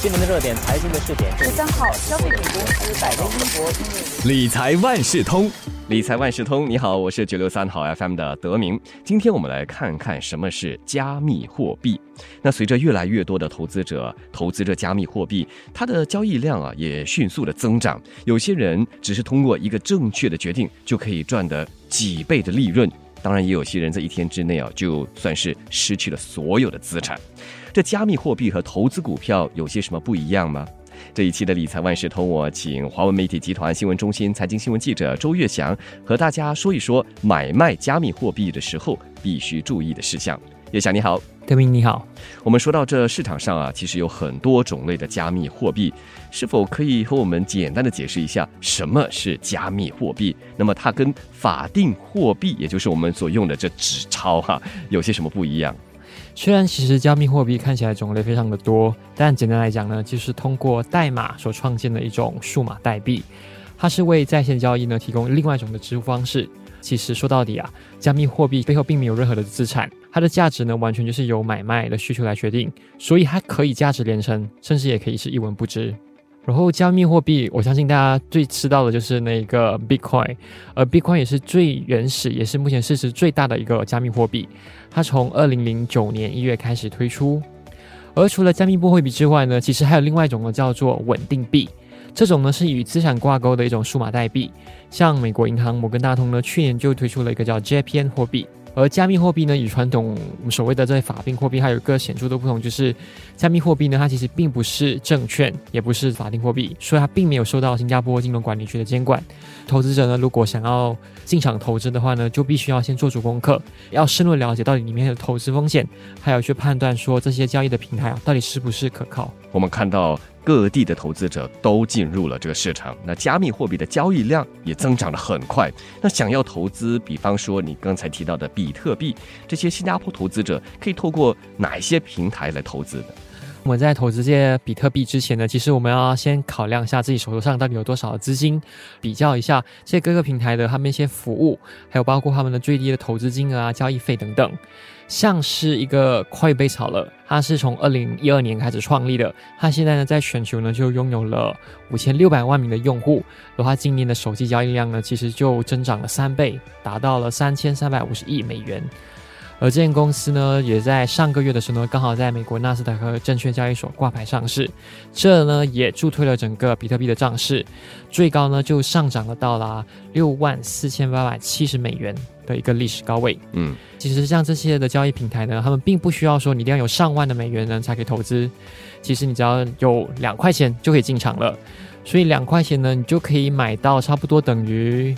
新闻的热点，财经的试点。十三号，消费品公司百威英博理财万事通，理财万事通，你好，我是九六三号 FM 的德明。今天我们来看看什么是加密货币。那随着越来越多的投资者投资着加密货币，它的交易量啊也迅速的增长。有些人只是通过一个正确的决定，就可以赚得几倍的利润。当然，也有些人在一天之内啊，就算是失去了所有的资产。这加密货币和投资股票有些什么不一样吗？这一期的理财万事通，我请华文媒体集团新闻中心财经新闻记者周月祥和大家说一说买卖加密货币的时候必须注意的事项。月祥你好，德明你好。我们说到这市场上啊，其实有很多种类的加密货币，是否可以和我们简单的解释一下什么是加密货币？那么它跟法定货币，也就是我们所用的这纸钞哈，有些什么不一样？虽然其实加密货币看起来种类非常的多，但简单来讲呢，就是通过代码所创建的一种数码代币，它是为在线交易呢提供另外一种的支付方式。其实说到底啊，加密货币背后并没有任何的资产，它的价值呢完全就是由买卖的需求来决定，所以它可以价值连城，甚至也可以是一文不值。然后加密货币，我相信大家最知道的就是那个 Bitcoin，而 Bitcoin 也是最原始，也是目前市值最大的一个加密货币。它从二零零九年一月开始推出。而除了加密货币之外呢，其实还有另外一种呢，叫做稳定币。这种呢是与资产挂钩的一种数码代币。像美国银行摩根大通呢，去年就推出了一个叫 JPN 货币。而加密货币呢，与传统所谓的这些法定货币还有一个显著的不同，就是加密货币呢，它其实并不是证券，也不是法定货币，所以它并没有受到新加坡金融管理局的监管。投资者呢，如果想要进场投资的话呢，就必须要先做足功课，要深入了解到底里面的投资风险，还有去判断说这些交易的平台啊，到底是不是可靠。我们看到。各地的投资者都进入了这个市场，那加密货币的交易量也增长的很快。那想要投资，比方说你刚才提到的比特币，这些新加坡投资者可以透过哪一些平台来投资的？我们在投资这些比特币之前呢，其实我们要先考量一下自己手头上到底有多少资金，比较一下这些各个平台的他们一些服务，还有包括他们的最低的投资金额啊、交易费等等。像是一个快贝草了，它是从二零一二年开始创立的，它现在呢在全球呢就拥有了五千六百万名的用户，而它今年的手机交易量呢其实就增长了三倍，达到了三千三百五十亿美元。而这间公司呢，也在上个月的时候呢，刚好在美国纳斯达克证券交易所挂牌上市，这呢也助推了整个比特币的涨势，最高呢就上涨了到了六万四千八百七十美元的一个历史高位。嗯，其实像这些的交易平台呢，他们并不需要说你一定要有上万的美元呢才可以投资，其实你只要有两块钱就可以进场了，所以两块钱呢，你就可以买到差不多等于。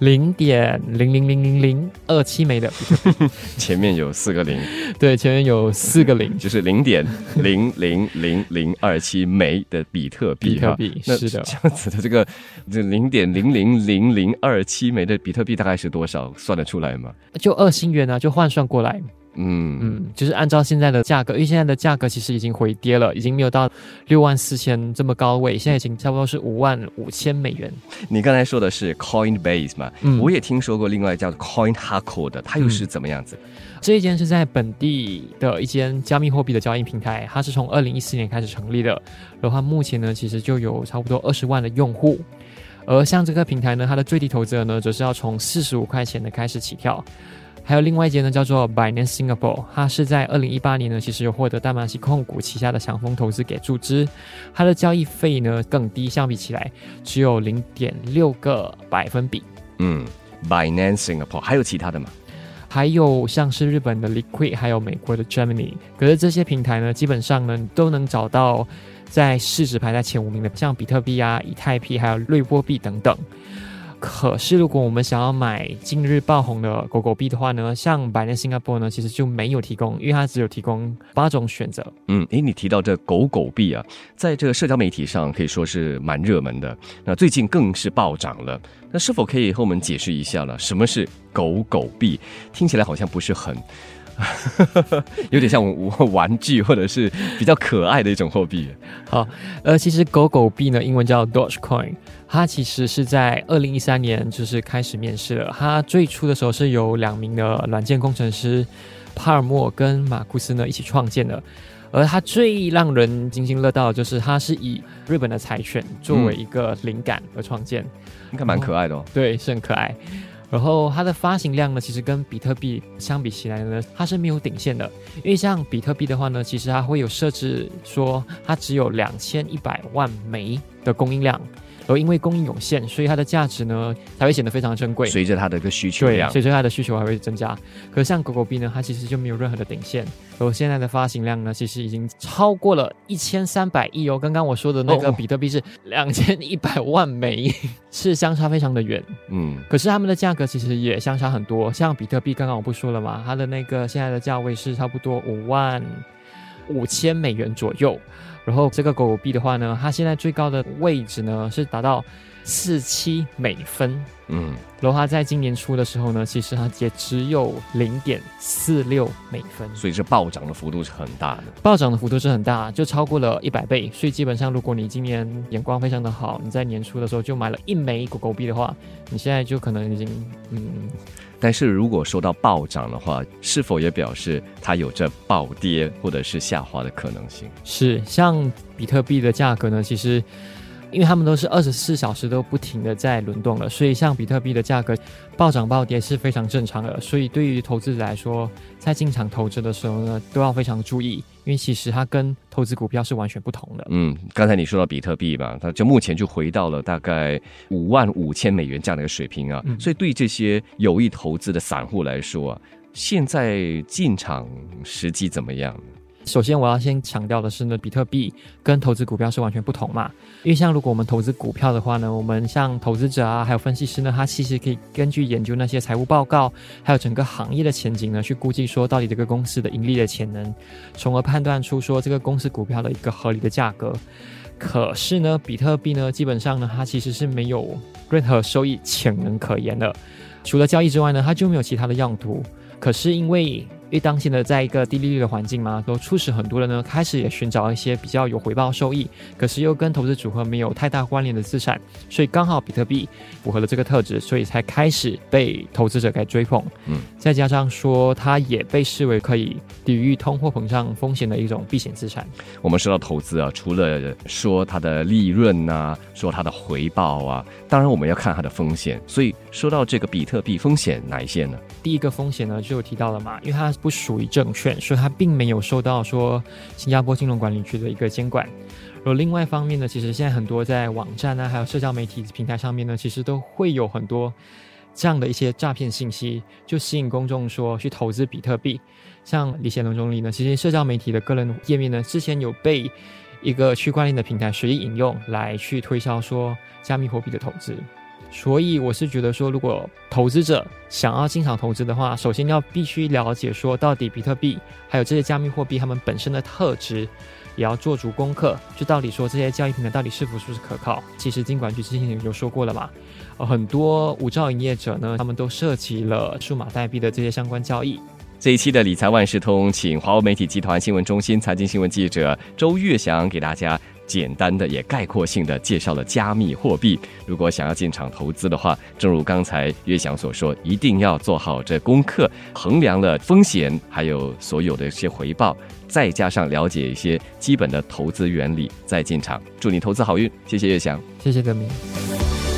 零点零零零零零二七枚的，前面有四个零，对，前面有四个零，就是零点零零零零二七枚的比特币。比特币是的，这样子的这个这零点零零零零二七枚的比特币大概是多少？算得出来吗？就二星元啊，就换算过来。嗯嗯，就是按照现在的价格，因为现在的价格其实已经回跌了，已经没有到六万四千这么高位，现在已经差不多是五万五千美元。你刚才说的是 Coinbase 嘛？嗯，我也听说过另外叫 CoinHako 的，它又是怎么样子？这一间是在本地的一间加密货币的交易平台，它是从二零一四年开始成立的，然后它目前呢其实就有差不多二十万的用户，而像这个平台呢，它的最低投资额呢则是要从四十五块钱的开始起跳。还有另外一间呢，叫做 Binance Singapore，它是在二零一八年呢，其实有获得大马西控股旗下的祥丰投资给注资，它的交易费呢更低，相比起来只有零点六个百分比。嗯，Binance Singapore 还有其他的吗？还有像是日本的 Liquid，还有美国的 Germany，可是这些平台呢，基本上呢都能找到在市值排在前五名的，像比特币啊、以太币，还有瑞波币等等。可是，如果我们想要买今日爆红的狗狗币的话呢，像百年新加坡呢，其实就没有提供，因为它只有提供八种选择。嗯，诶，你提到这狗狗币啊，在这个社交媒体上可以说是蛮热门的，那最近更是暴涨了。那是否可以和我们解释一下呢？什么是狗狗币？听起来好像不是很。有点像玩具或者是比较可爱的一种货币。好，呃，其实狗狗币呢，英文叫 Dogecoin，它其实是在二零一三年就是开始面世了。它最初的时候是由两名的软件工程师帕尔默跟马库斯呢一起创建的。而它最让人津津乐道的就是它是以日本的柴犬作为一个灵感而创建，应该蛮可爱的哦。对，是很可爱。然后它的发行量呢，其实跟比特币相比起来呢，它是没有顶线的。因为像比特币的话呢，其实它会有设置说它只有两千一百万枚的供应量。而因为供应有限，所以它的价值呢才会显得非常珍贵。随着它的一个需求量，随着它的需求还会增加。可是像狗狗币呢，它其实就没有任何的顶线。而现在的发行量呢，其实已经超过了一千三百亿哦。刚刚我说的那个比特币是两千一百万枚，是相差非常的远。嗯，可是它们的价格其实也相差很多。像比特币，刚刚我不说了嘛，它的那个现在的价位是差不多五万五千美元左右。然后这个狗狗币的话呢，它现在最高的位置呢是达到四七美分，嗯，然后它在今年初的时候呢，其实它也只有零点四六美分，所以这暴涨的幅度是很大的，暴涨的幅度是很大，就超过了一百倍。所以基本上，如果你今年眼光非常的好，你在年初的时候就买了一枚狗狗币的话，你现在就可能已经嗯。但是如果说到暴涨的话，是否也表示它有着暴跌或者是下滑的可能性？是，像比特币的价格呢，其实。因为他们都是二十四小时都不停的在轮动了，所以像比特币的价格暴涨暴跌是非常正常的。所以对于投资者来说，在进场投资的时候呢，都要非常注意，因为其实它跟投资股票是完全不同的。嗯，刚才你说到比特币嘛，它就目前就回到了大概五万五千美元这样的一个水平啊。所以对这些有意投资的散户来说啊，现在进场时机怎么样？首先，我要先强调的是呢，比特币跟投资股票是完全不同嘛。因为像如果我们投资股票的话呢，我们像投资者啊，还有分析师呢，他其实可以根据研究那些财务报告，还有整个行业的前景呢，去估计说到底这个公司的盈利的潜能，从而判断出说这个公司股票的一个合理的价格。可是呢，比特币呢，基本上呢，它其实是没有任何收益潜能可言的，除了交易之外呢，它就没有其他的用途。可是因为因为当前的在一个低利率的环境嘛，都促使很多人呢开始也寻找一些比较有回报收益，可是又跟投资组合没有太大关联的资产，所以刚好比特币符合了这个特质，所以才开始被投资者给追捧。嗯，再加上说它也被视为可以抵御通货膨胀风险的一种避险资产。我们说到投资啊，除了说它的利润呐，说它的回报啊，当然我们要看它的风险。所以说到这个比特币风险哪一些呢？第一个风险呢就有提到了嘛，因为它。不属于证券，所以它并没有受到说新加坡金融管理局的一个监管。而另外一方面呢，其实现在很多在网站啊，还有社交媒体平台上面呢，其实都会有很多这样的一些诈骗信息，就吸引公众说去投资比特币。像李显龙总理呢，其实社交媒体的个人页面呢，之前有被一个区块链的平台随意引用来去推销说加密货币的投资。所以我是觉得说，如果投资者想要进场投资的话，首先要必须了解说，到底比特币还有这些加密货币它们本身的特质，也要做足功课。就到底说这些交易平台到底是否是不是可靠？其实金管局之前有说过了嘛，呃，很多无照营业者呢，他们都涉及了数码代币的这些相关交易。这一期的理财万事通，请华为媒体集团新闻中心财经新闻记者周月祥给大家。简单的也概括性的介绍了加密货币。如果想要进场投资的话，正如刚才岳翔所说，一定要做好这功课，衡量了风险，还有所有的一些回报，再加上了解一些基本的投资原理，再进场。祝你投资好运！谢谢岳翔，谢谢德明。